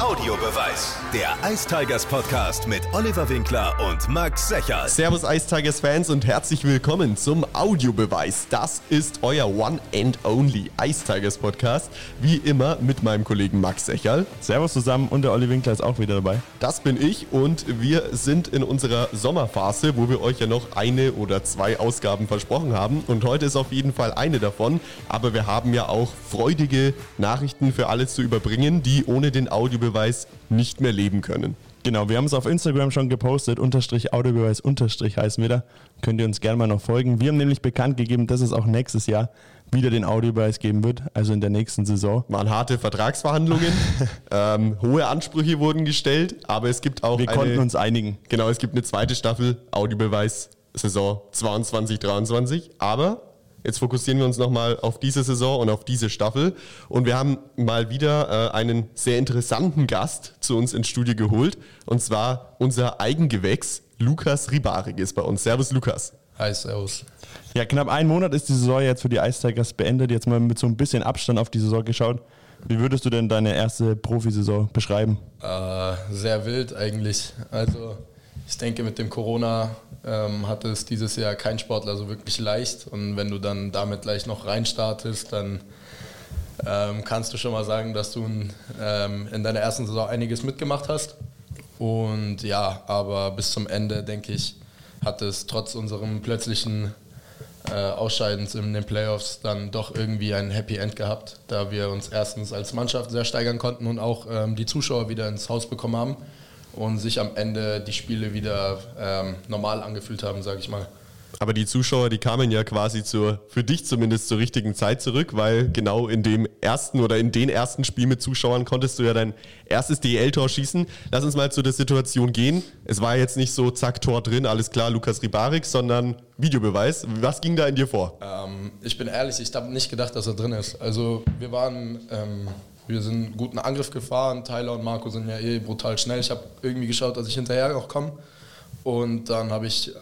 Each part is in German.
Audiobeweis. Der Ice Tigers Podcast mit Oliver Winkler und Max Secherl. Servus Ice Tigers Fans und herzlich willkommen zum Audiobeweis. Das ist euer One and Only Ice Tigers Podcast. Wie immer mit meinem Kollegen Max Secherl. Servus zusammen und der Olli Winkler ist auch wieder dabei. Das bin ich und wir sind in unserer Sommerphase, wo wir euch ja noch eine oder zwei Ausgaben versprochen haben. Und heute ist auf jeden Fall eine davon. Aber wir haben ja auch freudige Nachrichten für alle zu überbringen, die ohne den Audiobeweis nicht mehr leben können. Genau, wir haben es auf Instagram schon gepostet, unterstrich Audiobeweis unterstrich heißen wir da. Könnt ihr uns gerne mal noch folgen. Wir haben nämlich bekannt gegeben, dass es auch nächstes Jahr wieder den Audiobeweis geben wird, also in der nächsten Saison. Waren harte Vertragsverhandlungen, ähm, hohe Ansprüche wurden gestellt, aber es gibt auch Wir eine, konnten uns einigen. Genau, es gibt eine zweite Staffel Audiobeweis Saison 22, 23, aber Jetzt fokussieren wir uns nochmal auf diese Saison und auf diese Staffel. Und wir haben mal wieder äh, einen sehr interessanten Gast zu uns ins Studio geholt. Und zwar unser Eigengewächs, Lukas Ribarik ist bei uns. Servus, Lukas. Hi, servus. Ja, knapp einen Monat ist die Saison jetzt für die Ice Tigers beendet. Jetzt mal mit so ein bisschen Abstand auf die Saison geschaut. Wie würdest du denn deine erste Profisaison beschreiben? Äh, sehr wild eigentlich. Also ich denke, mit dem Corona ähm, hatte es dieses Jahr kein Sportler so wirklich leicht. Und wenn du dann damit gleich noch reinstartest, dann ähm, kannst du schon mal sagen, dass du in, ähm, in deiner ersten Saison einiges mitgemacht hast. Und ja, aber bis zum Ende, denke ich, hat es trotz unserem plötzlichen äh, Ausscheidens in den Playoffs dann doch irgendwie ein Happy End gehabt, da wir uns erstens als Mannschaft sehr steigern konnten und auch ähm, die Zuschauer wieder ins Haus bekommen haben und sich am Ende die Spiele wieder ähm, normal angefühlt haben, sage ich mal. Aber die Zuschauer, die kamen ja quasi zur, für dich zumindest zur richtigen Zeit zurück, weil genau in dem ersten oder in den ersten Spiel mit Zuschauern konntest du ja dein erstes DL-Tor schießen. Lass uns mal zu der Situation gehen. Es war jetzt nicht so, zack, Tor drin, alles klar, Lukas Ribarik, sondern Videobeweis. Was ging da in dir vor? Ähm, ich bin ehrlich, ich habe nicht gedacht, dass er drin ist. Also wir waren... Ähm, wir sind einen guten Angriff gefahren. Tyler und Marco sind ja eh brutal schnell. Ich habe irgendwie geschaut, dass ich hinterher noch komme. Und dann habe ich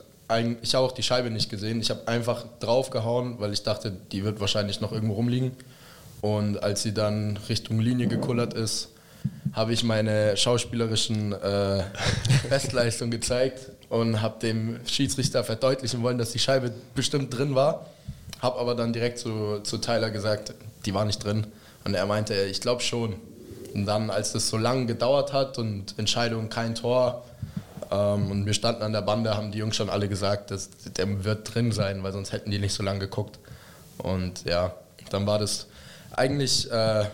ich habe auch die Scheibe nicht gesehen. Ich habe einfach draufgehauen, weil ich dachte, die wird wahrscheinlich noch irgendwo rumliegen. Und als sie dann Richtung Linie gekullert ist, habe ich meine schauspielerischen äh, Bestleistung gezeigt und habe dem Schiedsrichter verdeutlichen wollen, dass die Scheibe bestimmt drin war. Habe aber dann direkt zu, zu Tyler gesagt, die war nicht drin. Und er meinte, ich glaube schon. Und dann, als das so lange gedauert hat und Entscheidung kein Tor, ähm, und wir standen an der Bande, haben die Jungs schon alle gesagt, dass der wird drin sein, weil sonst hätten die nicht so lange geguckt. Und ja, dann war das eigentlich äh,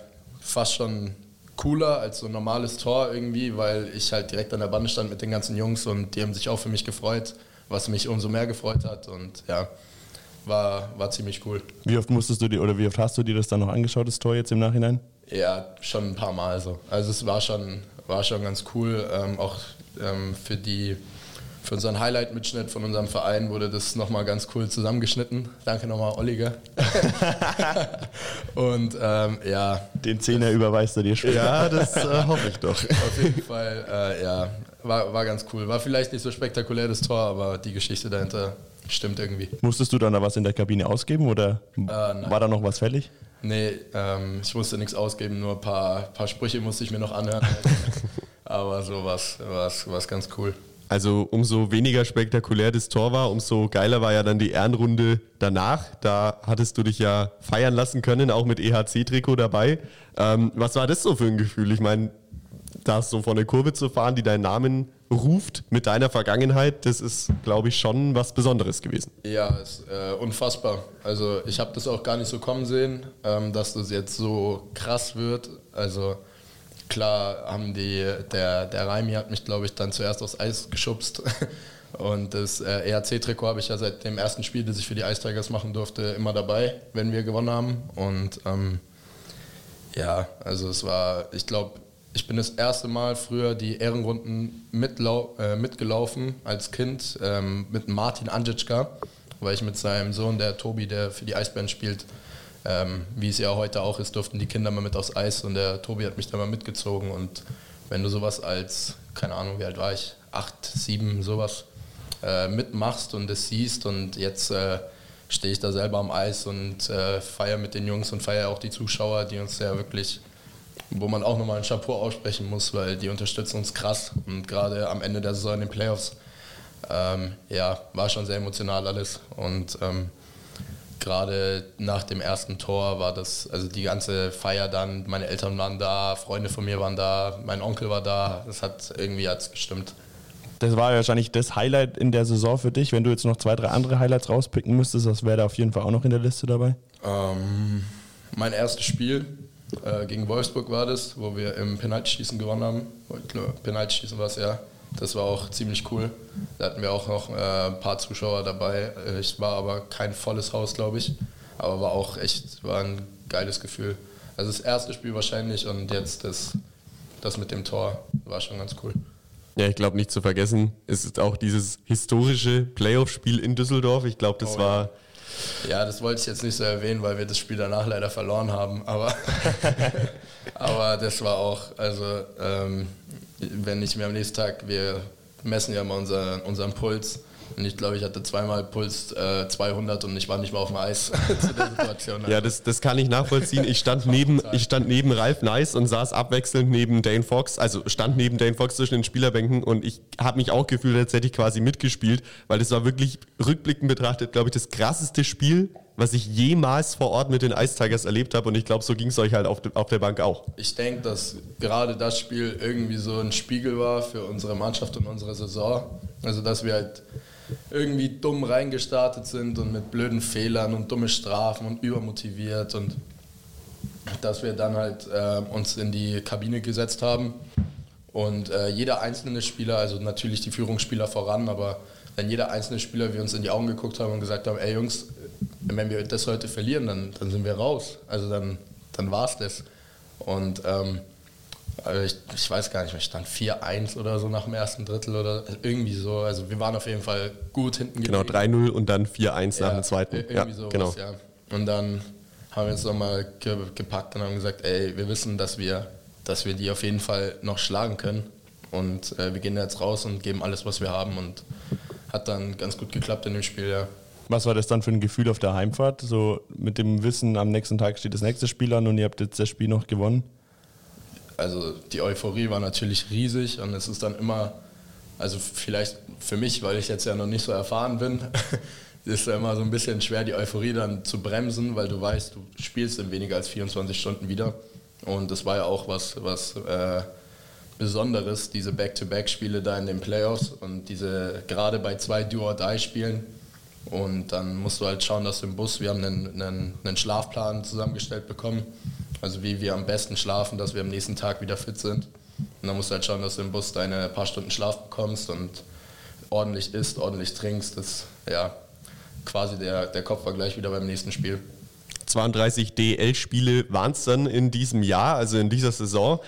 fast schon cooler als so ein normales Tor irgendwie, weil ich halt direkt an der Bande stand mit den ganzen Jungs und die haben sich auch für mich gefreut, was mich umso mehr gefreut hat. Und ja, war, war ziemlich cool. Wie oft musstest du dir oder wie oft hast du dir das dann noch angeschaut, das Tor jetzt im Nachhinein? Ja, schon ein paar Mal so. Also es war schon, war schon ganz cool. Ähm, auch ähm, für die für unseren Highlight-Mitschnitt von unserem Verein wurde das nochmal ganz cool zusammengeschnitten. Danke nochmal, Olliger. und ähm, ja. Den Zehner überweist er dir schon. Ja, das äh, hoffe ich doch. Auf jeden Fall, äh, ja, war, war ganz cool. War vielleicht nicht so spektakulär das Tor, aber die Geschichte dahinter stimmt irgendwie. Musstest du dann da was in der Kabine ausgeben oder äh, war da noch was fällig? Nee, ähm, ich musste nichts ausgeben, nur ein paar, paar Sprüche musste ich mir noch anhören. aber so war es ganz cool. Also umso weniger spektakulär das Tor war, umso geiler war ja dann die Ehrenrunde danach. Da hattest du dich ja feiern lassen können, auch mit EHC-Trikot dabei. Ähm, was war das so für ein Gefühl? Ich meine, da so vor eine Kurve zu fahren, die deinen Namen ruft mit deiner Vergangenheit, das ist, glaube ich, schon was Besonderes gewesen. Ja, ist äh, unfassbar. Also ich habe das auch gar nicht so kommen sehen, ähm, dass das jetzt so krass wird. Also klar haben die, der, der Raimi hat mich, glaube ich, dann zuerst aufs Eis geschubst. Und das äh, ERC-Trikot habe ich ja seit dem ersten Spiel, das ich für die Ice machen durfte, immer dabei, wenn wir gewonnen haben. Und ähm, ja, also es war, ich glaube, ich bin das erste Mal früher die Ehrenrunden äh, mitgelaufen als Kind ähm, mit Martin Andrzejka, weil ich mit seinem Sohn, der Tobi, der für die Eisbären spielt, ähm, wie es ja heute auch ist, durften die Kinder mal mit aufs Eis und der Tobi hat mich da mal mitgezogen und wenn du sowas als, keine Ahnung, wie alt war ich, acht, sieben, sowas äh, mitmachst und es siehst und jetzt äh, stehe ich da selber am Eis und äh, feiere mit den Jungs und feiere auch die Zuschauer, die uns ja wirklich wo man auch nochmal ein Chapeau aussprechen muss, weil die unterstützen uns krass und gerade am Ende der Saison in den Playoffs, ähm, ja, war schon sehr emotional alles und ähm, gerade nach dem ersten Tor war das, also die ganze Feier dann, meine Eltern waren da, Freunde von mir waren da, mein Onkel war da, das hat irgendwie hat's gestimmt. Das war wahrscheinlich das Highlight in der Saison für dich. Wenn du jetzt noch zwei, drei andere Highlights rauspicken müsstest, das wäre da auf jeden Fall auch noch in der Liste dabei. Ähm, mein erstes Spiel äh, gegen Wolfsburg war das, wo wir im Penaltyschießen gewonnen haben. Penaltyschießen war es ja. Das war auch ziemlich cool. Da hatten wir auch noch äh, ein paar Zuschauer dabei. Äh, ich war aber kein volles Haus, glaube ich. Aber war auch echt, war ein geiles Gefühl. Also das erste Spiel wahrscheinlich und jetzt das, das mit dem Tor war schon ganz cool. Ja, ich glaube nicht zu vergessen, es ist auch dieses historische Playoff-Spiel in Düsseldorf. Ich glaube, das Oh, war. Ja, das wollte ich jetzt nicht so erwähnen, weil wir das Spiel danach leider verloren haben. Aber, aber das war auch, also ähm, wenn ich mir am nächsten Tag, wir messen ja mal unser, unseren Puls. Und ich glaube, ich hatte zweimal Puls äh, 200 und ich war nicht mal auf dem Eis zu der Situation. Ja, das, das kann ich nachvollziehen. Ich stand neben, ich stand neben Ralf Nice und saß abwechselnd neben Dane Fox, also stand neben Dane Fox zwischen den Spielerbänken und ich habe mich auch gefühlt, als hätte ich quasi mitgespielt, weil das war wirklich rückblickend betrachtet, glaube ich, das krasseste Spiel, was ich jemals vor Ort mit den Ice Tigers erlebt habe und ich glaube, so ging es euch halt auf, de, auf der Bank auch. Ich denke, dass gerade das Spiel irgendwie so ein Spiegel war für unsere Mannschaft und unsere Saison. Also, dass wir halt irgendwie dumm reingestartet sind und mit blöden Fehlern und dumme Strafen und übermotiviert und dass wir dann halt äh, uns in die Kabine gesetzt haben und äh, jeder einzelne Spieler, also natürlich die Führungsspieler voran, aber wenn jeder einzelne Spieler wir uns in die Augen geguckt haben und gesagt haben, ey Jungs, wenn wir das heute verlieren, dann, dann sind wir raus. Also dann, dann war es das. Und ähm, also ich, ich weiß gar nicht mehr, stand 4-1 oder so nach dem ersten Drittel oder irgendwie so. Also wir waren auf jeden Fall gut hinten Genau, 3-0 und dann 4-1 nach dem zweiten. Irgendwie Ja, sowas, genau. ja. Und dann haben wir uns nochmal ge gepackt und haben gesagt, ey, wir wissen, dass wir, dass wir die auf jeden Fall noch schlagen können. Und äh, wir gehen jetzt raus und geben alles, was wir haben. Und hat dann ganz gut geklappt in dem Spiel, ja. Was war das dann für ein Gefühl auf der Heimfahrt? So mit dem Wissen, am nächsten Tag steht das nächste Spiel an und ihr habt jetzt das Spiel noch gewonnen. Also die Euphorie war natürlich riesig und es ist dann immer, also vielleicht für mich, weil ich jetzt ja noch nicht so erfahren bin, ist ja immer so ein bisschen schwer, die Euphorie dann zu bremsen, weil du weißt, du spielst in weniger als 24 Stunden wieder. Und das war ja auch was, was äh, Besonderes, diese Back-to-Back-Spiele da in den Playoffs und diese gerade bei zwei Do-or-Die-Spielen. Und dann musst du halt schauen, dass du im Bus, wir haben einen, einen, einen Schlafplan zusammengestellt bekommen, also wie wir am besten schlafen, dass wir am nächsten Tag wieder fit sind. Und dann musst du halt schauen, dass du im Bus deine paar Stunden Schlaf bekommst und ordentlich isst, ordentlich trinkst. Das ja quasi der, der Kopf war gleich wieder beim nächsten Spiel. 32 DL-Spiele waren es dann in diesem Jahr, also in dieser Saison.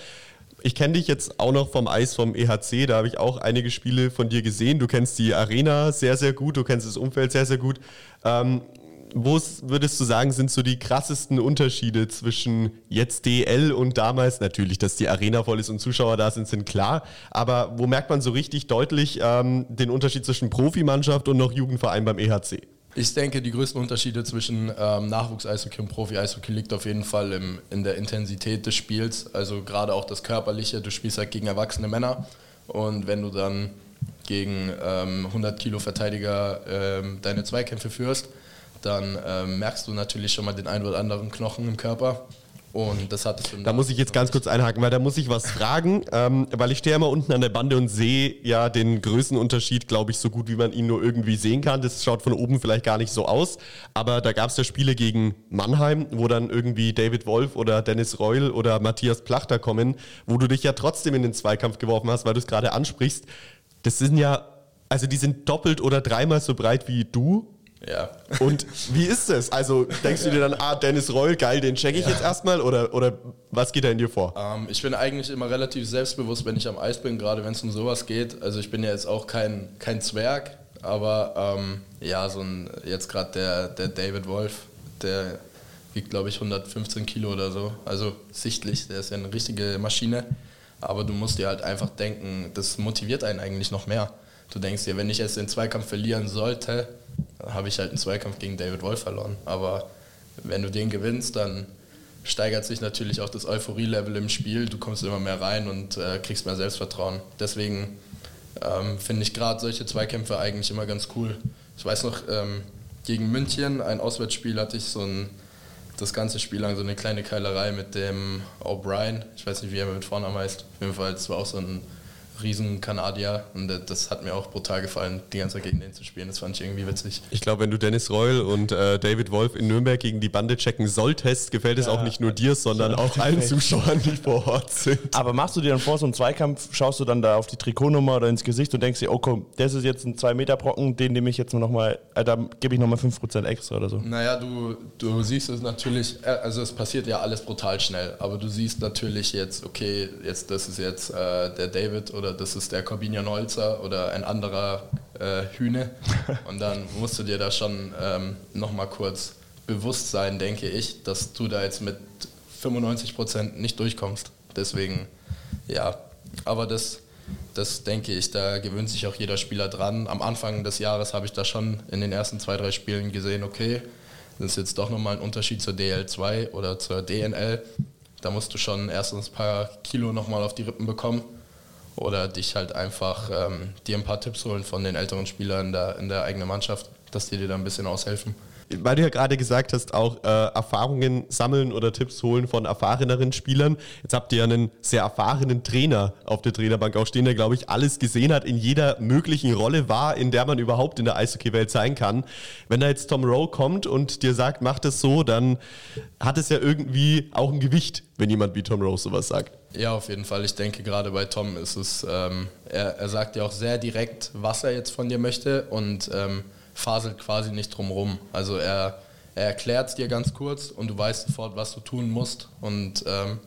Ich kenne dich jetzt auch noch vom Eis vom EHC, da habe ich auch einige Spiele von dir gesehen. Du kennst die Arena sehr, sehr gut, du kennst das Umfeld sehr, sehr gut. Ähm, wo würdest du sagen, sind so die krassesten Unterschiede zwischen jetzt DL und damals? Natürlich, dass die Arena voll ist und Zuschauer da sind, sind klar. Aber wo merkt man so richtig deutlich ähm, den Unterschied zwischen Profimannschaft und noch Jugendverein beim EHC? Ich denke, die größten Unterschiede zwischen ähm, Nachwuchs-Eishockey und Profi-Eishockey liegt auf jeden Fall im, in der Intensität des Spiels. Also gerade auch das Körperliche. Du spielst halt gegen erwachsene Männer. Und wenn du dann gegen ähm, 100 Kilo Verteidiger ähm, deine Zweikämpfe führst, dann ähm, merkst du natürlich schon mal den einen oder anderen Knochen im Körper. Und das hattest du im Da muss ich jetzt ganz kurz einhaken, weil da muss ich was fragen, ähm, weil ich stehe immer unten an der Bande und sehe ja den Größenunterschied, glaube ich, so gut wie man ihn nur irgendwie sehen kann. Das schaut von oben vielleicht gar nicht so aus, aber da gab es ja Spiele gegen Mannheim, wo dann irgendwie David Wolf oder Dennis Reul oder Matthias Plachter kommen, wo du dich ja trotzdem in den Zweikampf geworfen hast, weil du es gerade ansprichst. Das sind ja, also die sind doppelt oder dreimal so breit wie du. Ja. Und wie ist es? Also denkst du dir dann, ah, Dennis Reul, geil, den check ich jetzt erstmal oder, oder was geht da in dir vor? Ähm, ich bin eigentlich immer relativ selbstbewusst, wenn ich am Eis bin, gerade wenn es um sowas geht. Also ich bin ja jetzt auch kein, kein Zwerg, aber ähm, ja, so ein, jetzt gerade der, der David Wolf, der wiegt glaube ich 115 Kilo oder so. Also sichtlich, der ist ja eine richtige Maschine. Aber du musst dir halt einfach denken, das motiviert einen eigentlich noch mehr. Du denkst dir, wenn ich jetzt den Zweikampf verlieren sollte, habe ich halt einen Zweikampf gegen David Wolf verloren. Aber wenn du den gewinnst, dann steigert sich natürlich auch das Euphorie-Level im Spiel. Du kommst immer mehr rein und äh, kriegst mehr Selbstvertrauen. Deswegen ähm, finde ich gerade solche Zweikämpfe eigentlich immer ganz cool. Ich weiß noch, ähm, gegen München, ein Auswärtsspiel, hatte ich so ein, das ganze Spiel lang so eine kleine Keilerei mit dem O'Brien. Ich weiß nicht, wie er mit Vornamen heißt. Auf jeden Fall, das war auch so ein riesen Kanadier und das hat mir auch brutal gefallen, die ganze Zeit gegen den zu spielen. Das fand ich irgendwie witzig. Ich glaube, wenn du Dennis Reul und äh, David Wolf in Nürnberg gegen die Bande checken solltest, gefällt es ja, auch nicht nur dir, sondern auch allen Zuschauern, die vor Ort sind. Aber machst du dir dann vor so einem Zweikampf, schaust du dann da auf die Trikotnummer oder ins Gesicht und denkst dir, oh komm, das ist jetzt ein 2-Meter-Brocken, den nehme ich jetzt nochmal, äh, da gebe ich nochmal 5% extra oder so. Naja, du, du siehst es natürlich, äh, also es passiert ja alles brutal schnell, aber du siehst natürlich jetzt, okay, jetzt das ist jetzt äh, der David oder das ist der Corbinian Holzer oder ein anderer äh, Hühne. Und dann musst du dir da schon ähm, nochmal kurz bewusst sein, denke ich, dass du da jetzt mit 95 Prozent nicht durchkommst. Deswegen, ja, aber das, das denke ich, da gewöhnt sich auch jeder Spieler dran. Am Anfang des Jahres habe ich da schon in den ersten zwei, drei Spielen gesehen, okay, das ist jetzt doch nochmal ein Unterschied zur DL2 oder zur DNL. Da musst du schon erstens ein paar Kilo nochmal auf die Rippen bekommen oder dich halt einfach ähm, dir ein paar Tipps holen von den älteren Spielern in der, in der eigenen Mannschaft, dass die dir da ein bisschen aushelfen. Weil du ja gerade gesagt hast, auch äh, Erfahrungen sammeln oder Tipps holen von erfahreneren Spielern. Jetzt habt ihr ja einen sehr erfahrenen Trainer auf der Trainerbank auch stehen, der, glaube ich, alles gesehen hat, in jeder möglichen Rolle war, in der man überhaupt in der Eishockey-Welt sein kann. Wenn da jetzt Tom Rowe kommt und dir sagt, mach das so, dann hat es ja irgendwie auch ein Gewicht, wenn jemand wie Tom Rowe sowas sagt. Ja, auf jeden Fall. Ich denke, gerade bei Tom ist es, ähm, er, er, sagt ja auch sehr direkt, was er jetzt von dir möchte und ähm, faselt quasi nicht drumherum. Also er, er erklärt es dir ganz kurz und du weißt sofort, was du tun musst. Und ähm,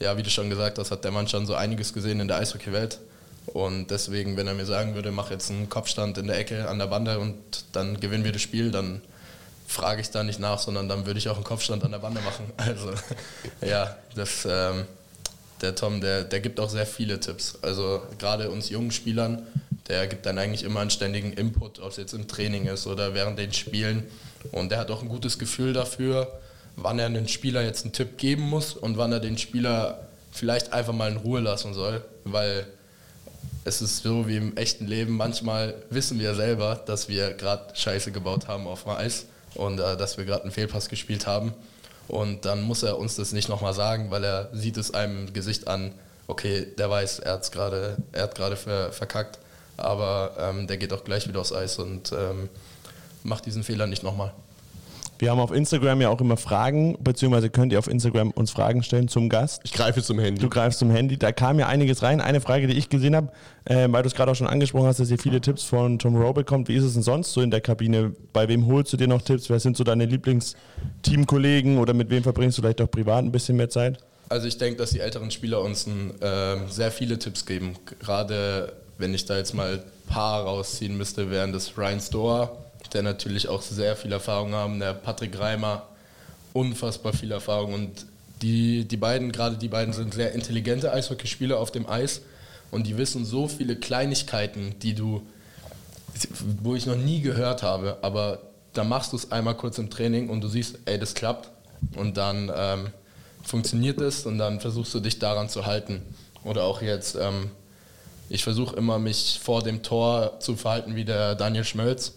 ja, wie du schon gesagt hast, hat der Mann schon so einiges gesehen in der Eishockey-Welt. Und deswegen, wenn er mir sagen würde, mach jetzt einen Kopfstand in der Ecke an der Bande und dann gewinnen wir das Spiel, dann frage ich da nicht nach, sondern dann würde ich auch einen Kopfstand an der Bande machen. Also ja, das ähm, der Tom, der, der gibt auch sehr viele Tipps. Also gerade uns jungen Spielern, der gibt dann eigentlich immer einen ständigen Input, ob es jetzt im Training ist oder während den Spielen. Und der hat auch ein gutes Gefühl dafür, wann er einen Spieler jetzt einen Tipp geben muss und wann er den Spieler vielleicht einfach mal in Ruhe lassen soll. Weil es ist so wie im echten Leben, manchmal wissen wir selber, dass wir gerade Scheiße gebaut haben auf dem Eis und äh, dass wir gerade einen Fehlpass gespielt haben. Und dann muss er uns das nicht nochmal sagen, weil er sieht es einem Gesicht an, okay, der weiß, er, hat's grade, er hat gerade ver, verkackt, aber ähm, der geht auch gleich wieder aufs Eis und ähm, macht diesen Fehler nicht nochmal. Wir haben auf Instagram ja auch immer Fragen, beziehungsweise könnt ihr auf Instagram uns Fragen stellen zum Gast. Ich greife zum Handy. Du greifst zum Handy. Da kam ja einiges rein. Eine Frage, die ich gesehen habe, äh, weil du es gerade auch schon angesprochen hast, dass ihr viele Tipps von Tom Rowe bekommt. Wie ist es denn sonst so in der Kabine? Bei wem holst du dir noch Tipps? Wer sind so deine Lieblingsteamkollegen oder mit wem verbringst du vielleicht auch privat ein bisschen mehr Zeit? Also ich denke, dass die älteren Spieler uns äh, sehr viele Tipps geben. Gerade wenn ich da jetzt mal ein paar rausziehen müsste, wären das Ryan Storer der natürlich auch sehr viel Erfahrung haben, der Patrick Reimer, unfassbar viel Erfahrung und die, die beiden, gerade die beiden sind sehr intelligente Eishockeyspieler auf dem Eis und die wissen so viele Kleinigkeiten, die du, wo ich noch nie gehört habe, aber da machst du es einmal kurz im Training und du siehst, ey, das klappt und dann ähm, funktioniert es und dann versuchst du dich daran zu halten. Oder auch jetzt, ähm, ich versuche immer mich vor dem Tor zu verhalten wie der Daniel Schmölz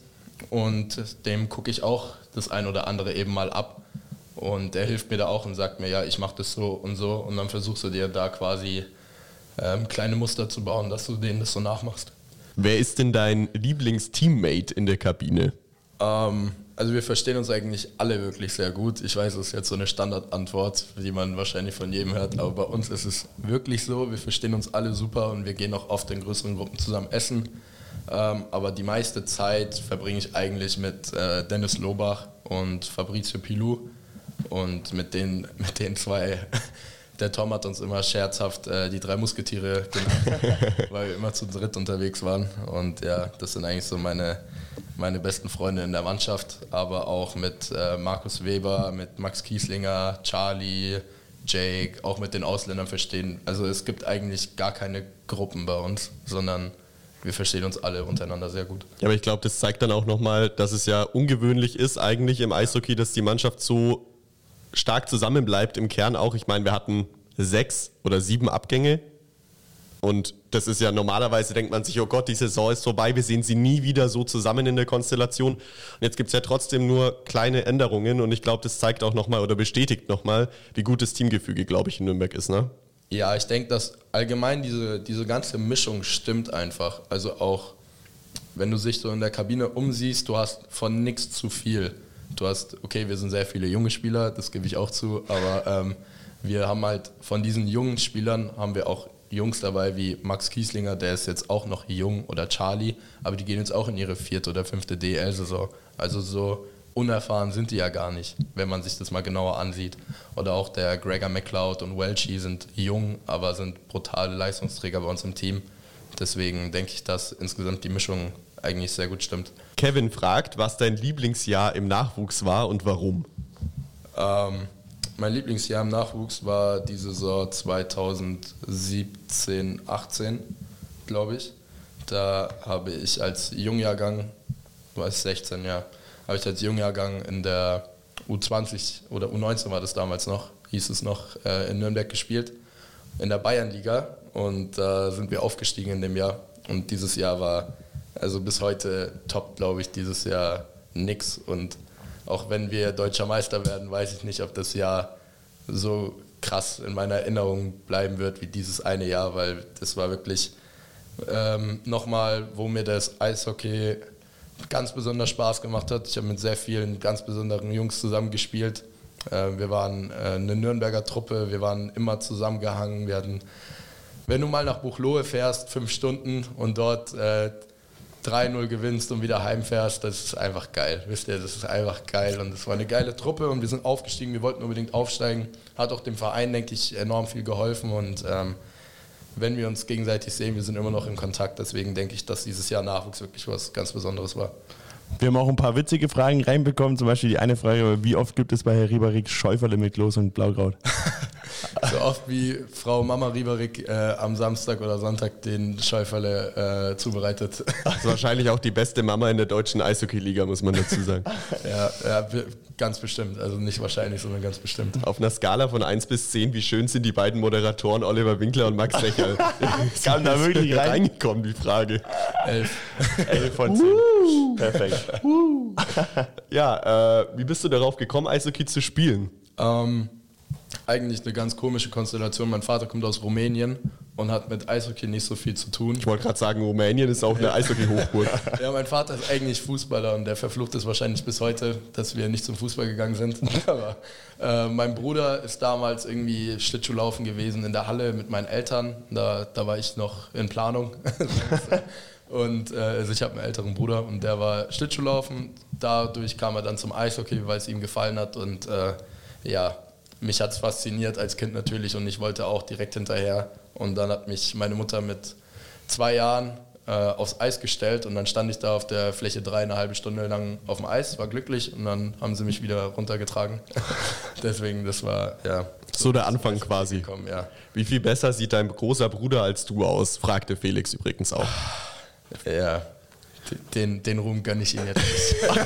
und dem gucke ich auch das ein oder andere eben mal ab. Und er hilft mir da auch und sagt mir, ja, ich mache das so und so. Und dann versuchst du dir da quasi ähm, kleine Muster zu bauen, dass du denen das so nachmachst. Wer ist denn dein Lieblingsteammate in der Kabine? Ähm, also wir verstehen uns eigentlich alle wirklich sehr gut. Ich weiß, das ist jetzt so eine Standardantwort, die man wahrscheinlich von jedem hört, aber bei uns ist es wirklich so. Wir verstehen uns alle super und wir gehen auch oft in größeren Gruppen zusammen essen. Ähm, aber die meiste Zeit verbringe ich eigentlich mit äh, Dennis Lobach und Fabrizio Pilou. Und mit den, mit den zwei, der Tom hat uns immer scherzhaft äh, die drei Musketiere genannt, weil wir immer zu dritt unterwegs waren. Und ja, das sind eigentlich so meine, meine besten Freunde in der Mannschaft. Aber auch mit äh, Markus Weber, mit Max Kieslinger, Charlie, Jake, auch mit den Ausländern verstehen. Also es gibt eigentlich gar keine Gruppen bei uns, sondern wir verstehen uns alle untereinander sehr gut. Ja, aber ich glaube, das zeigt dann auch nochmal, dass es ja ungewöhnlich ist eigentlich im Eishockey, dass die Mannschaft so stark zusammenbleibt im Kern auch. Ich meine, wir hatten sechs oder sieben Abgänge. Und das ist ja normalerweise, denkt man sich, oh Gott, die Saison ist vorbei, wir sehen sie nie wieder so zusammen in der Konstellation. Und jetzt gibt es ja trotzdem nur kleine Änderungen und ich glaube, das zeigt auch nochmal oder bestätigt nochmal, wie gut das Teamgefüge, glaube ich, in Nürnberg ist. Ne? Ja, ich denke, dass allgemein diese, diese ganze Mischung stimmt einfach. Also auch, wenn du sich so in der Kabine umsiehst, du hast von nichts zu viel. Du hast, okay, wir sind sehr viele junge Spieler, das gebe ich auch zu, aber ähm, wir haben halt von diesen jungen Spielern haben wir auch Jungs dabei wie Max Kieslinger, der ist jetzt auch noch jung, oder Charlie, aber die gehen jetzt auch in ihre vierte oder fünfte DL-Saison. Also so unerfahren sind die ja gar nicht, wenn man sich das mal genauer ansieht. Oder auch der Gregor McLeod und Welchie sind jung, aber sind brutale Leistungsträger bei uns im Team. Deswegen denke ich, dass insgesamt die Mischung eigentlich sehr gut stimmt. Kevin fragt, was dein Lieblingsjahr im Nachwuchs war und warum. Ähm, mein Lieblingsjahr im Nachwuchs war die Saison 2017, 18, glaube ich. Da habe ich als Jungjahrgang, du weißt 16, ja, habe ich als Jungjahrgang in der U20 oder U19 war das damals noch, hieß es noch, äh, in Nürnberg gespielt, in der Bayernliga. Und da äh, sind wir aufgestiegen in dem Jahr. Und dieses Jahr war also bis heute top, glaube ich, dieses Jahr nix. Und auch wenn wir deutscher Meister werden, weiß ich nicht, ob das Jahr so krass in meiner Erinnerung bleiben wird wie dieses eine Jahr, weil das war wirklich ähm, nochmal, wo mir das Eishockey ganz besonders Spaß gemacht hat. Ich habe mit sehr vielen ganz besonderen Jungs zusammen gespielt. Äh, wir waren äh, eine Nürnberger Truppe, wir waren immer zusammengehangen. Wir hatten, wenn du mal nach Buchloe fährst, fünf Stunden und dort äh, 3-0 gewinnst und wieder heimfährst, das ist einfach geil. Wisst ihr, das ist einfach geil. Und es war eine geile Truppe und wir sind aufgestiegen, wir wollten unbedingt aufsteigen. Hat auch dem Verein, denke ich, enorm viel geholfen und ähm, wenn wir uns gegenseitig sehen, wir sind immer noch in Kontakt. Deswegen denke ich, dass dieses Jahr Nachwuchs wirklich was ganz Besonderes war. Wir haben auch ein paar witzige Fragen reinbekommen. Zum Beispiel die eine Frage, wie oft gibt es bei Herr Rieberig Schäuferle mit Los und Blaukraut? so oft wie Frau Mama Rieberig äh, am Samstag oder Sonntag den Schäuferle äh, zubereitet. Das ist wahrscheinlich auch die beste Mama in der deutschen Eishockey-Liga, muss man dazu sagen. ja, ja, ganz bestimmt. Also nicht wahrscheinlich, sondern ganz bestimmt. Auf einer Skala von 1 bis 10, wie schön sind die beiden Moderatoren Oliver Winkler und Max Recher? Kam da wirklich rein? reingekommen, die Frage. 11. 11 von 10. Uh. Perfekt. Ja, äh, wie bist du darauf gekommen, Eishockey zu spielen? Ähm, eigentlich eine ganz komische Konstellation. Mein Vater kommt aus Rumänien und hat mit Eishockey nicht so viel zu tun. Ich wollte gerade sagen, Rumänien ist auch eine. Eishockey-Hochburg. ja, mein Vater ist eigentlich Fußballer und der verflucht es wahrscheinlich bis heute, dass wir nicht zum Fußball gegangen sind. Aber äh, mein Bruder ist damals irgendwie Schlittschuhlaufen gewesen in der Halle mit meinen Eltern. Da, da war ich noch in Planung. Und äh, also ich habe einen älteren Bruder und der war Schlittschuhlaufen. Dadurch kam er dann zum Eishockey, weil es ihm gefallen hat und äh, ja, mich hat es fasziniert als Kind natürlich und ich wollte auch direkt hinterher. Und dann hat mich meine Mutter mit zwei Jahren äh, aufs Eis gestellt und dann stand ich da auf der Fläche drei, eine halbe Stunde lang auf dem Eis, war glücklich und dann haben sie mich wieder runtergetragen. Deswegen, das war ja. So, so der Anfang quasi. Gekommen, ja. Wie viel besser sieht dein großer Bruder als du aus? fragte Felix übrigens auch. Ja, den, den Ruhm gönne ich ihm jetzt nicht.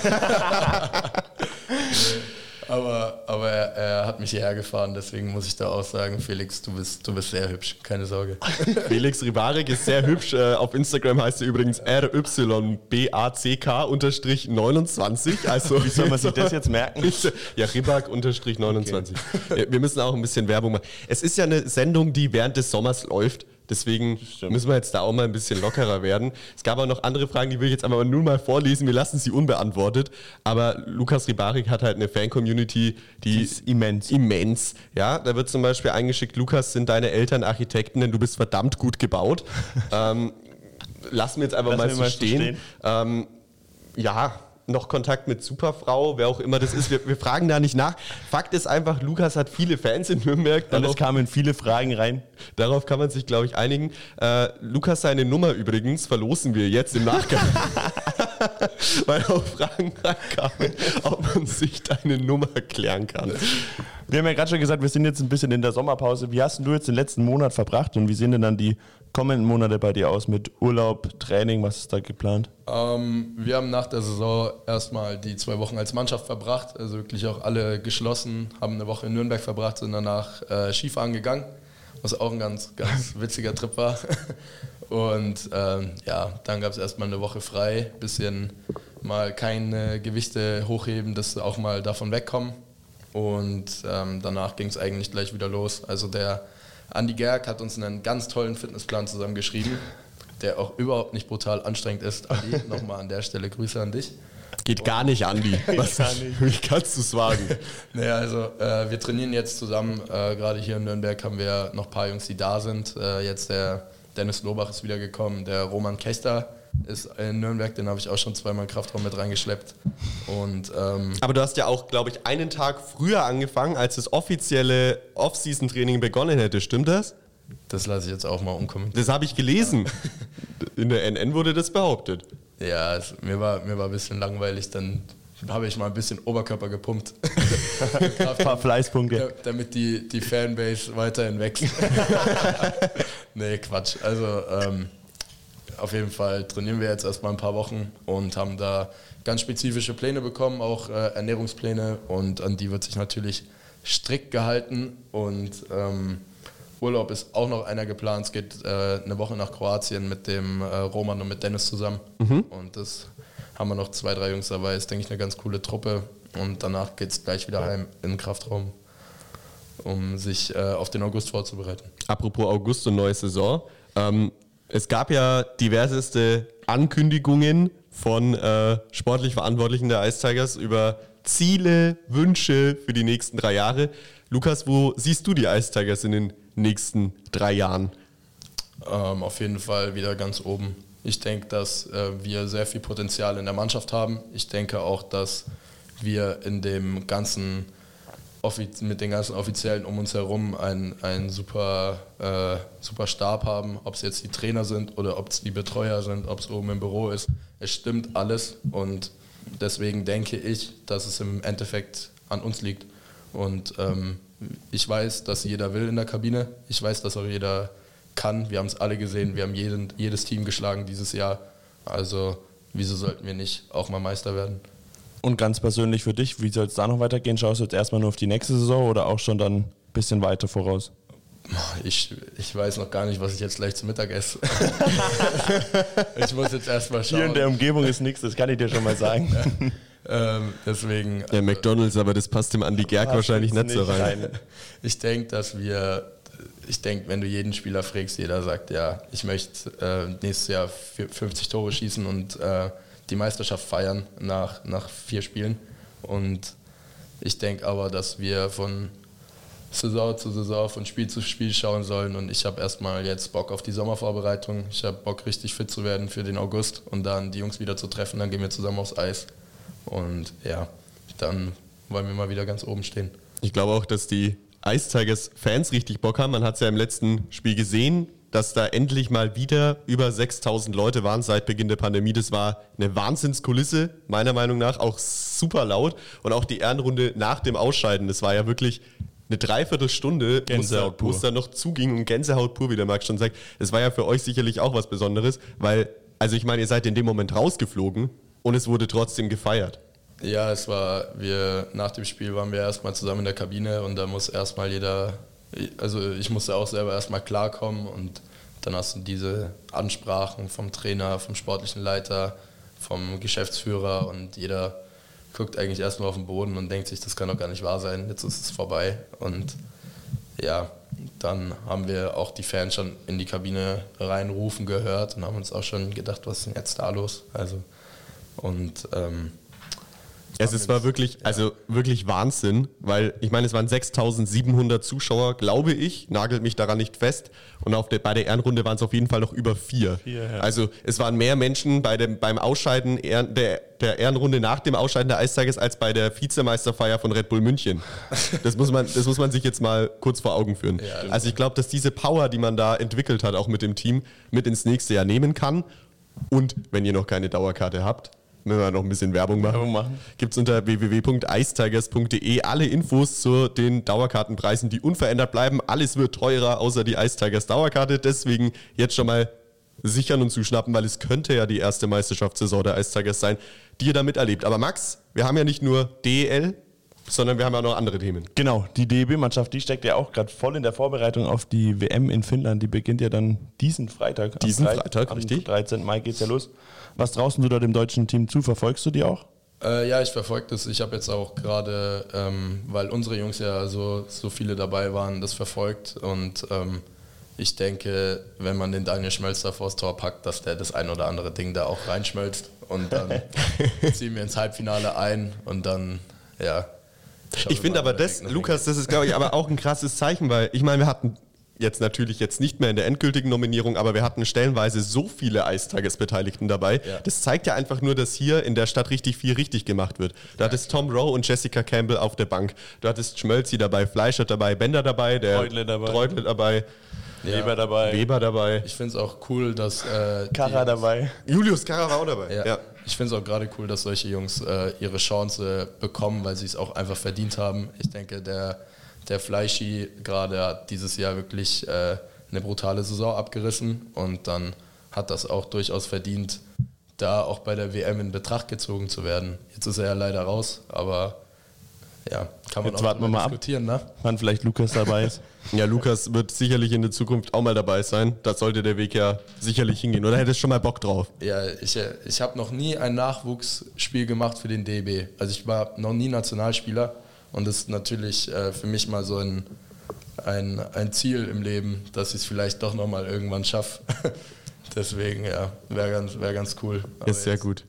Aber, aber er, er, hat mich hierher gefahren, deswegen muss ich da auch sagen, Felix, du bist, du bist sehr hübsch, keine Sorge. Felix Ribarek ist sehr hübsch. Äh, auf Instagram heißt er übrigens RYBACK-29. Also, Wie soll man sich das jetzt merken? ja, Ribak-29. Okay. Wir müssen auch ein bisschen Werbung machen. Es ist ja eine Sendung, die während des Sommers läuft. Deswegen müssen wir jetzt da auch mal ein bisschen lockerer werden. Es gab auch noch andere Fragen, die will ich jetzt aber nur mal vorlesen. Wir lassen sie unbeantwortet. Aber Lukas Ribarik hat halt eine Fan-Community, die, die, ist immens. Immens. Ja, da wird zum Beispiel eingeschickt, Lukas, sind deine Eltern Architekten, denn du bist verdammt gut gebaut. ähm, lassen wir jetzt einfach lassen mal so stehen. stehen. Ähm, ja, noch Kontakt mit Superfrau, wer auch immer das ist. Wir, wir, fragen da nicht nach. Fakt ist einfach, Lukas hat viele Fans in Nürnberg. Darauf, es kamen viele Fragen rein. Darauf kann man sich, glaube ich, einigen. Äh, Lukas, seine Nummer übrigens verlosen wir jetzt im Nachgang. weil auch Fragen reinkamen, ob man sich deine Nummer klären kann. Wir haben ja gerade schon gesagt, wir sind jetzt ein bisschen in der Sommerpause. Wie hast denn du jetzt den letzten Monat verbracht und wie sehen denn dann die kommenden Monate bei dir aus mit Urlaub, Training? Was ist da geplant? Ähm, wir haben nach der Saison erstmal die zwei Wochen als Mannschaft verbracht, also wirklich auch alle geschlossen, haben eine Woche in Nürnberg verbracht, sind danach äh, Skifahren gegangen, was auch ein ganz, ganz witziger Trip war. Und ähm, ja, dann gab es erstmal eine Woche frei, bisschen mal keine Gewichte hochheben, dass sie auch mal davon wegkommen. Und ähm, danach ging es eigentlich gleich wieder los. Also der Andi Gerg hat uns einen ganz tollen Fitnessplan zusammengeschrieben, der auch überhaupt nicht brutal anstrengend ist. Andi, nochmal an der Stelle Grüße an dich. Geht gar nicht, Andi. Was, wie kannst du es wagen? Naja, also äh, wir trainieren jetzt zusammen. Äh, Gerade hier in Nürnberg haben wir noch ein paar Jungs, die da sind. Äh, jetzt der Dennis Lobach ist wiedergekommen, der Roman Kester ist in Nürnberg, den habe ich auch schon zweimal Kraftraum mit reingeschleppt. Und, ähm, Aber du hast ja auch, glaube ich, einen Tag früher angefangen, als das offizielle Off-Season-Training begonnen hätte. Stimmt das? Das lasse ich jetzt auch mal umkommentieren. Das habe ich gelesen. In der NN wurde das behauptet. Ja, es, mir, war, mir war ein bisschen langweilig, dann habe ich mal ein bisschen Oberkörper gepumpt. ein paar Fleißpunkte. Damit die, die Fanbase weiterhin wächst. nee, Quatsch. Also ähm, auf jeden Fall trainieren wir jetzt erstmal ein paar Wochen und haben da ganz spezifische Pläne bekommen, auch äh, Ernährungspläne und an die wird sich natürlich strikt gehalten und ähm, Urlaub ist auch noch einer geplant. Es geht äh, eine Woche nach Kroatien mit dem äh, Roman und mit Dennis zusammen mhm. und das haben wir noch zwei, drei Jungs dabei. Ist, denke ich, eine ganz coole Truppe und danach geht es gleich wieder heim in den Kraftraum um sich äh, auf den August vorzubereiten. Apropos August und neue Saison. Ähm, es gab ja diverseste Ankündigungen von äh, sportlich Verantwortlichen der Ice Tigers über Ziele, Wünsche für die nächsten drei Jahre. Lukas, wo siehst du die Ice Tigers in den nächsten drei Jahren? Ähm, auf jeden Fall wieder ganz oben. Ich denke, dass äh, wir sehr viel Potenzial in der Mannschaft haben. Ich denke auch, dass wir in dem ganzen mit den ganzen Offiziellen um uns herum einen, super, äh, super Stab haben, ob es jetzt die Trainer sind oder ob es die Betreuer sind, ob es oben im Büro ist. Es stimmt alles und deswegen denke ich, dass es im Endeffekt an uns liegt. Und ähm, ich weiß, dass jeder will in der Kabine. Ich weiß, dass auch jeder kann. Wir haben es alle gesehen. Wir haben jeden, jedes Team geschlagen dieses Jahr. Also wieso sollten wir nicht auch mal Meister werden? Und ganz persönlich für dich, wie soll es da noch weitergehen? Schaust du jetzt erstmal nur auf die nächste Saison oder auch schon dann ein bisschen weiter voraus? Ich, ich weiß noch gar nicht, was ich jetzt gleich zu Mittag esse. ich muss jetzt erstmal schauen. Hier in der Umgebung ist nichts, das kann ich dir schon mal sagen. ähm, deswegen. Der also, McDonalds, aber das passt dem Andi Gerg wahrscheinlich nicht so rein. rein. Ich denke, dass wir, ich denke, wenn du jeden Spieler fragst, jeder sagt, ja, ich möchte äh, nächstes Jahr 50 Tore schießen und äh, die Meisterschaft feiern nach, nach vier Spielen. Und ich denke aber, dass wir von Saison zu Saison, von Spiel zu Spiel schauen sollen. Und ich habe erstmal jetzt Bock auf die Sommervorbereitung. Ich habe Bock, richtig fit zu werden für den August und dann die Jungs wieder zu treffen. Dann gehen wir zusammen aufs Eis. Und ja, dann wollen wir mal wieder ganz oben stehen. Ich glaube auch, dass die Ice Tigers Fans richtig Bock haben. Man hat es ja im letzten Spiel gesehen dass da endlich mal wieder über 6000 Leute waren seit Beginn der Pandemie. Das war eine Wahnsinnskulisse, meiner Meinung nach, auch super laut. Und auch die Ehrenrunde nach dem Ausscheiden, das war ja wirklich eine Dreiviertelstunde, wo es da noch zuging und Gänsehaut pur, wie der Marc schon sagt. Es war ja für euch sicherlich auch was Besonderes, weil, also ich meine, ihr seid in dem Moment rausgeflogen und es wurde trotzdem gefeiert. Ja, es war, wir, nach dem Spiel waren wir erstmal zusammen in der Kabine und da muss erstmal jeder also ich musste auch selber erstmal klarkommen und dann hast du diese Ansprachen vom Trainer, vom sportlichen Leiter, vom Geschäftsführer und jeder guckt eigentlich erstmal auf den Boden und denkt sich, das kann doch gar nicht wahr sein, jetzt ist es vorbei. Und ja, dann haben wir auch die Fans schon in die Kabine reinrufen gehört und haben uns auch schon gedacht, was ist denn jetzt da los? Also und ähm, es ist, war wirklich, also wirklich Wahnsinn, weil ich meine, es waren 6700 Zuschauer, glaube ich, nagelt mich daran nicht fest. Und auf der, bei der Ehrenrunde waren es auf jeden Fall noch über vier. vier ja. Also es waren mehr Menschen bei dem, beim Ausscheiden der, der Ehrenrunde nach dem Ausscheiden der Eistages als bei der Vizemeisterfeier von Red Bull München. Das muss man, das muss man sich jetzt mal kurz vor Augen führen. Ja, also ich glaube, dass diese Power, die man da entwickelt hat, auch mit dem Team, mit ins nächste Jahr nehmen kann. Und wenn ihr noch keine Dauerkarte habt, Wenn wir noch ein bisschen Werbung machen. Werbung machen. Gibt es unter www.eistigers.de alle Infos zu den Dauerkartenpreisen, die unverändert bleiben. Alles wird teurer, außer die Eistigers Dauerkarte. Deswegen jetzt schon mal sichern und zuschnappen, weil es könnte ja die erste Meisterschaftssaison der Eistigers sein, die ihr da miterlebt. Aber Max, wir haben ja nicht nur DEL, sondern wir haben ja noch andere Themen. Genau, die DEB-Mannschaft, die steckt ja auch gerade voll in der Vorbereitung auf die WM in Finnland. Die beginnt ja dann diesen Freitag. Diesen am Freitag, am richtig. 13. Mai geht's ja los. Was draußen du da dem deutschen Team zu? Verfolgst du die auch? Äh, ja, ich verfolge das. Ich habe jetzt auch gerade, ähm, weil unsere Jungs ja so, so viele dabei waren, das verfolgt. Und ähm, ich denke, wenn man den Daniel Schmelzer vors Tor packt, dass der das ein oder andere Ding da auch reinschmelzt. Und dann ziehen wir ins Halbfinale ein und dann, ja. Ich finde aber das, Lukas, das ist, glaube ich, aber auch ein krasses Zeichen, weil ich meine, wir hatten jetzt natürlich jetzt nicht mehr in der endgültigen Nominierung, aber wir hatten stellenweise so viele Eistagesbeteiligten dabei. Ja. Das zeigt ja einfach nur, dass hier in der Stadt richtig viel richtig gemacht wird. Du hattest Tom Rowe und Jessica Campbell auf der Bank. Du hattest Schmölzi dabei, Fleischert dabei, Bender dabei, der Treutle dabei. Treutle dabei, Ja. Weber dabei, Weber dabei. Ich finde es auch cool, dass. Äh, Kara dabei. Julius Karra war auch dabei. Ja. Ich finde es auch gerade cool, dass solche Jungs äh, ihre Chance bekommen, weil sie es auch einfach verdient haben. Ich denke, der, der Fleischi gerade hat dieses Jahr wirklich äh, eine brutale Saison abgerissen und dann hat das auch durchaus verdient, da auch bei der WM in Betracht gezogen zu werden. Jetzt ist er ja leider raus, aber ja, kann man Jetzt auch warten wir mal ab. diskutieren, ne? Wann vielleicht Lukas dabei ist. Ja, Lukas wird sicherlich in der Zukunft auch mal dabei sein. Da sollte der Weg ja sicherlich hingehen. Oder hättest schon mal Bock drauf? Ja, ich, ich habe noch nie ein Nachwuchsspiel gemacht für den DB. Also ich war noch nie Nationalspieler und das ist natürlich äh, für mich mal so ein, ein, ein Ziel im Leben, dass ich es vielleicht doch nochmal irgendwann schaffe. Deswegen, ja, wäre ganz, wär ganz cool. Aber Ist sehr jetzt, gut.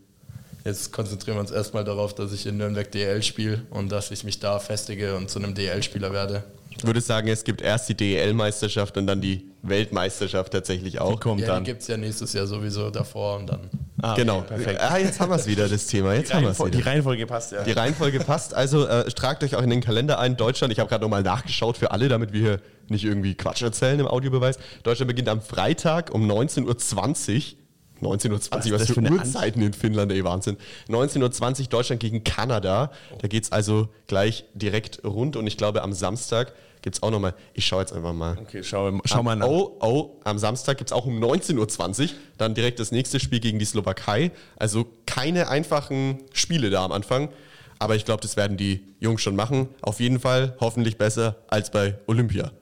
Jetzt konzentrieren wir uns erstmal darauf, dass ich in Nürnberg DL spiele und dass ich mich da festige und zu einem DL-Spieler werde. Ich würde sagen, es gibt erst die DEL-Meisterschaft und dann die Weltmeisterschaft tatsächlich auch. kommt Ja, dann. die gibt es ja nächstes Jahr sowieso davor und dann. Ah, genau. okay, perfekt. Ah, jetzt haben wir es wieder, das Thema. Jetzt Die haben wir es Reihenfolge, die wieder. Reihenfolge passt ja. Die Reihenfolge passt. Also äh, tragt euch auch in den Kalender ein. Deutschland, ich habe gerade nochmal nachgeschaut für alle, damit wir hier nicht irgendwie Quatsch erzählen im Audiobeweis. Deutschland beginnt am Freitag um 19.20 Uhr. 19.20 Uhr, was, für, Uhrzeiten in Finnland, ey, Wahnsinn. 19.20 Uhr Deutschland gegen Kanada. Da geht es also gleich direkt rund und ich glaube am Samstag gibt es auch nochmal, ich schaue jetzt einfach mal. Okay, schau, schau mal nach. Oh, oh, am Samstag gibt es auch um 19.20 Uhr dann direkt das nächste Spiel gegen die Slowakei. Also keine einfachen Spiele da am Anfang. Aber ich glaube, das werden die Jungs schon machen. Auf jeden Fall hoffentlich besser als bei Olympia.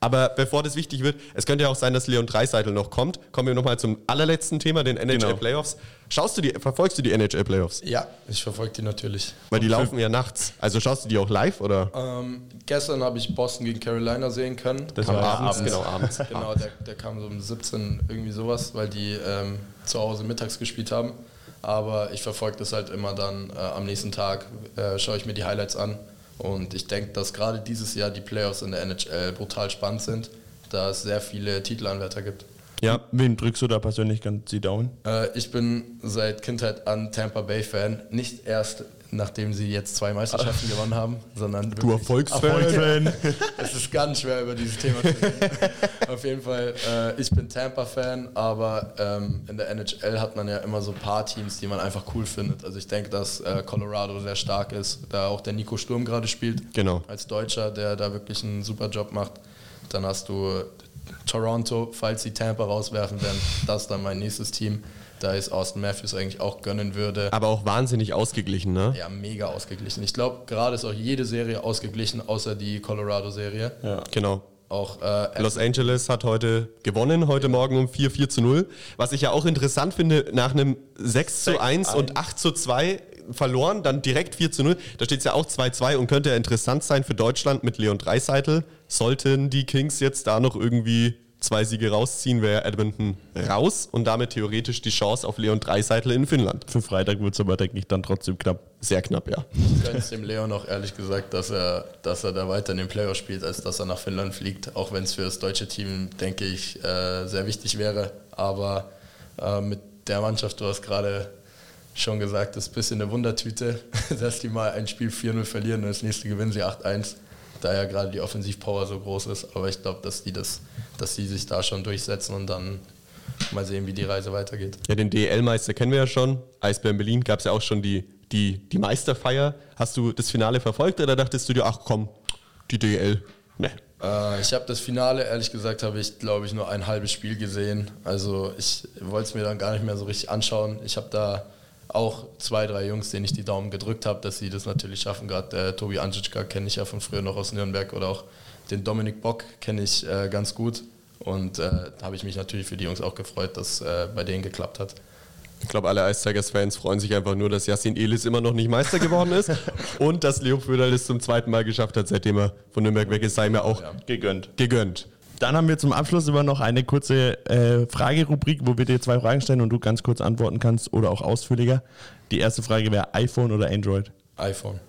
Aber bevor das wichtig wird, es könnte ja auch sein, dass Leon Dreiseitel noch kommt. Kommen wir nochmal zum allerletzten Thema, den NHL Genau. Playoffs. Schaust du die, verfolgst du die NHL Playoffs? Ja, ich verfolge die natürlich. Weil die laufen ja nachts. Also schaust du die auch live oder? Ähm, gestern habe ich Boston gegen Carolina sehen können. Das Am war abends, abends. genau, abends. Genau, der, der kam so um 17 irgendwie sowas, weil die ähm, zu Hause mittags gespielt haben. Aber ich verfolge das halt immer dann äh, am nächsten Tag, äh, schaue ich mir die Highlights an. Und ich denke, dass gerade dieses Jahr die Playoffs in der NHL brutal spannend sind, da es sehr viele Titelanwärter gibt. Ja, Wem drückst du da persönlich ganz die Daumen? Äh, ich bin seit Kindheit an Tampa Bay Fan. Nicht erst nachdem sie jetzt zwei Meisterschaften gewonnen haben, sondern du Erfolgsfan. Es ist ganz schwer, über dieses Thema zu reden. Auf jeden Fall, äh, ich bin Tampa-Fan, aber ähm, in der NHL hat man ja immer so ein paar Teams, die man einfach cool findet. Also ich denke, dass äh, Colorado sehr stark ist, da auch der Nico Sturm gerade spielt. Genau. Als Deutscher, der da wirklich einen super Job macht. Dann hast du Toronto, falls sie Tampa rauswerfen werden. Das ist dann mein nächstes Team. Da ist Austin Matthews eigentlich auch gönnen würde. Aber auch wahnsinnig ausgeglichen, ne? Ja, mega ausgeglichen. Ich glaube, gerade ist auch jede Serie ausgeglichen, außer die Colorado-Serie. Genau. Auch äh, Los Angeles hat heute gewonnen, heute Morgen um 4, 4 zu 0. Was ich ja auch interessant finde, nach einem 6 zu 1 und 8 zu 2 verloren, dann direkt 4 zu 0. Da steht es ja auch 2-2 und könnte ja interessant sein für Deutschland mit Leon Dreiseitel. Sollten die Kings jetzt da noch irgendwie zwei Siege rausziehen, wäre Edmonton raus und damit theoretisch die Chance auf Leon Dreiseitel in Finnland. Für Freitag wird es aber, denke ich, dann trotzdem knapp. Sehr knapp, ja. Ich gönne es dem Leon auch ehrlich gesagt, dass er, dass er da weiter in den Playoffs spielt, als dass er nach Finnland fliegt. Auch wenn es für das deutsche Team, denke ich, äh, sehr wichtig wäre. Aber äh, mit der Mannschaft, du hast gerade schon gesagt, das ist ein bisschen eine Wundertüte, dass die mal ein Spiel 4-0 verlieren und das nächste gewinnen sie 8-1. Da ja gerade die Offensivpower so groß ist. Aber ich glaube, dass die das, dass die sich da schon durchsetzen und dann mal sehen, wie die Reise weitergeht. Ja, den DEL-Meister kennen wir ja schon. Eisbären Berlin gab es ja auch schon die, die, die Meisterfeier. Hast du das Finale verfolgt oder dachtest du dir, ach komm, die DEL? Ne. Äh, ich habe das Finale, ehrlich gesagt, habe ich, glaube ich, nur ein halbes Spiel gesehen. Also ich wollte es mir dann gar nicht mehr so richtig anschauen. Ich habe da auch zwei, drei Jungs, denen ich die Daumen gedrückt habe, dass sie das natürlich schaffen. Gerade äh, Tobi Anschitschka kenne ich ja von früher noch aus Nürnberg oder auch den Dominik Bock kenne ich äh, ganz gut. Und äh, da habe ich mich natürlich für die Jungs auch gefreut, dass äh, bei denen geklappt hat. Ich glaube, alle Ice Tigers-Fans freuen sich einfach nur, dass Yassin Elis immer noch nicht Meister geworden ist und dass Leo Föderl es zum zweiten Mal geschafft hat, seitdem er von Nürnberg weg ist, sei mir auch Gegönnt. gegönnt. Dann haben wir zum Abschluss immer noch eine kurze äh, Fragerubrik, wo wir dir zwei Fragen stellen und du ganz kurz antworten kannst oder auch ausführlicher. Die erste Frage wäre iPhone oder Android? iPhone,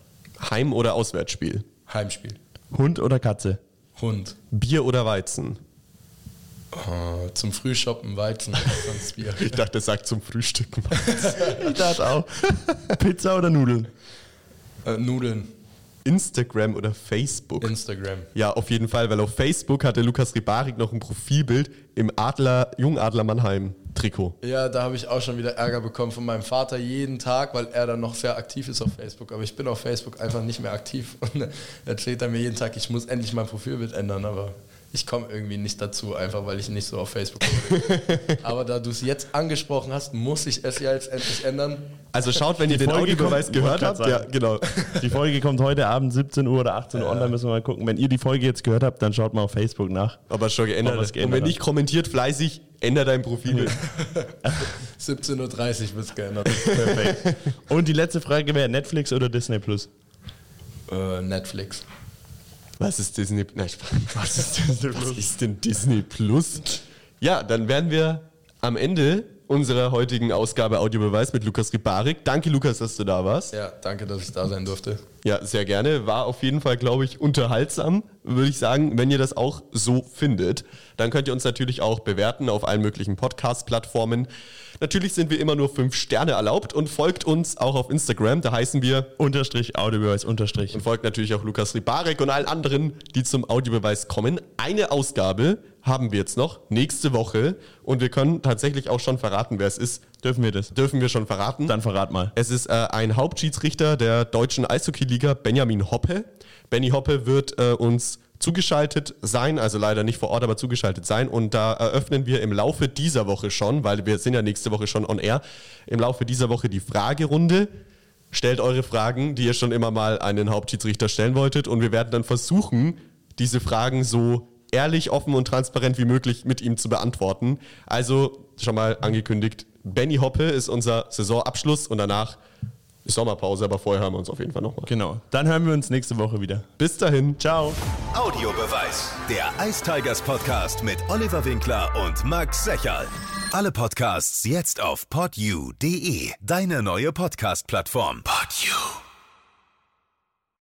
Heim- oder Auswärtsspiel? Heimspiel, Hund oder Katze? Hund, Bier oder Weizen? äh, zum Frühshoppen Weizen, sonst Bier. Ich dachte, er sagt zum Frühstücken. Ich dachte auch. Pizza oder Nudeln? Äh, Nudeln, Instagram oder Facebook? Instagram. Ja, auf jeden Fall, weil auf Facebook hatte Lukas Ribarik noch ein Profilbild im Adler, Jungadler Mannheim Trikot. Ja, da habe ich auch schon wieder Ärger bekommen von meinem Vater jeden Tag, weil er dann noch sehr aktiv ist auf Facebook. Aber ich bin auf Facebook einfach nicht mehr aktiv. Und er erzählt er mir jeden Tag, ich muss endlich mein Profilbild ändern, aber ich komme irgendwie nicht dazu, einfach weil ich nicht so auf Facebook bin. aber da du es jetzt angesprochen hast, muss ich es ja jetzt endlich ändern. Also schaut, wenn ihr den Folge Audiobeweis kommt- gehört habt. Ja, genau. Die Folge kommt heute Abend 17 Uhr oder 18 Uhr online, müssen wir mal gucken. Wenn ihr die Folge jetzt gehört habt, dann schaut mal auf Facebook nach. Ob er schon geändert Ob. Und wenn nicht, kommentiert fleißig, änder dein Profilbild. 17.30 Uhr wird es geändert. Perfekt. Und die letzte Frage wäre Netflix oder Disney Plus? äh, Netflix. Was ist Disney? Nein, was ist Disney Plus? Was ist denn Disney Plus? Ja, dann wären wir am Ende unserer heutigen Ausgabe Audiobeweis mit Lukas Ribarik. Danke, Lukas, dass du da warst. Ja, danke, dass ich da sein durfte. Ja, sehr gerne. War auf jeden Fall, glaube ich, unterhaltsam, würde ich sagen. Wenn ihr das auch so findet, dann könnt ihr uns natürlich auch bewerten auf allen möglichen Podcast-Plattformen. Natürlich sind wir immer nur fünf Sterne erlaubt und folgt uns auch auf Instagram. Da heißen wir Unterstrich, Audiobeweis, Unterstrich. und folgt natürlich auch Lukas Ribarek und allen anderen, die zum Audiobeweis kommen. Eine Ausgabe haben wir jetzt noch nächste Woche und wir können tatsächlich auch schon verraten, wer es ist. Dürfen wir das? Dürfen wir schon verraten? Dann verrat mal. Es ist äh, ein Hauptschiedsrichter der deutschen Eishockey-Liga, Benjamin Hoppe. Benny Hoppe wird äh, uns zugeschaltet sein, also leider nicht vor Ort, aber zugeschaltet sein. Und da eröffnen wir im Laufe dieser Woche schon, weil wir sind ja nächste Woche schon on air, im Laufe dieser Woche die Fragerunde. Stellt eure Fragen, die ihr schon immer mal an den Hauptschiedsrichter stellen wolltet. Und wir werden dann versuchen, diese Fragen so ehrlich, offen und transparent wie möglich mit ihm zu beantworten. Also schon mal angekündigt, Benny Hoppe ist unser Saisonabschluss und danach ist Sommerpause, aber vorher hören wir uns auf jeden Fall nochmal. Genau. Dann hören wir uns nächste Woche wieder. Bis dahin. Ciao. Audiobeweis. Der Ice Tigers Podcast mit Oliver Winkler und Max Secherl. Alle Podcasts jetzt auf podyou.de, deine neue Podcast-Plattform. Podyou.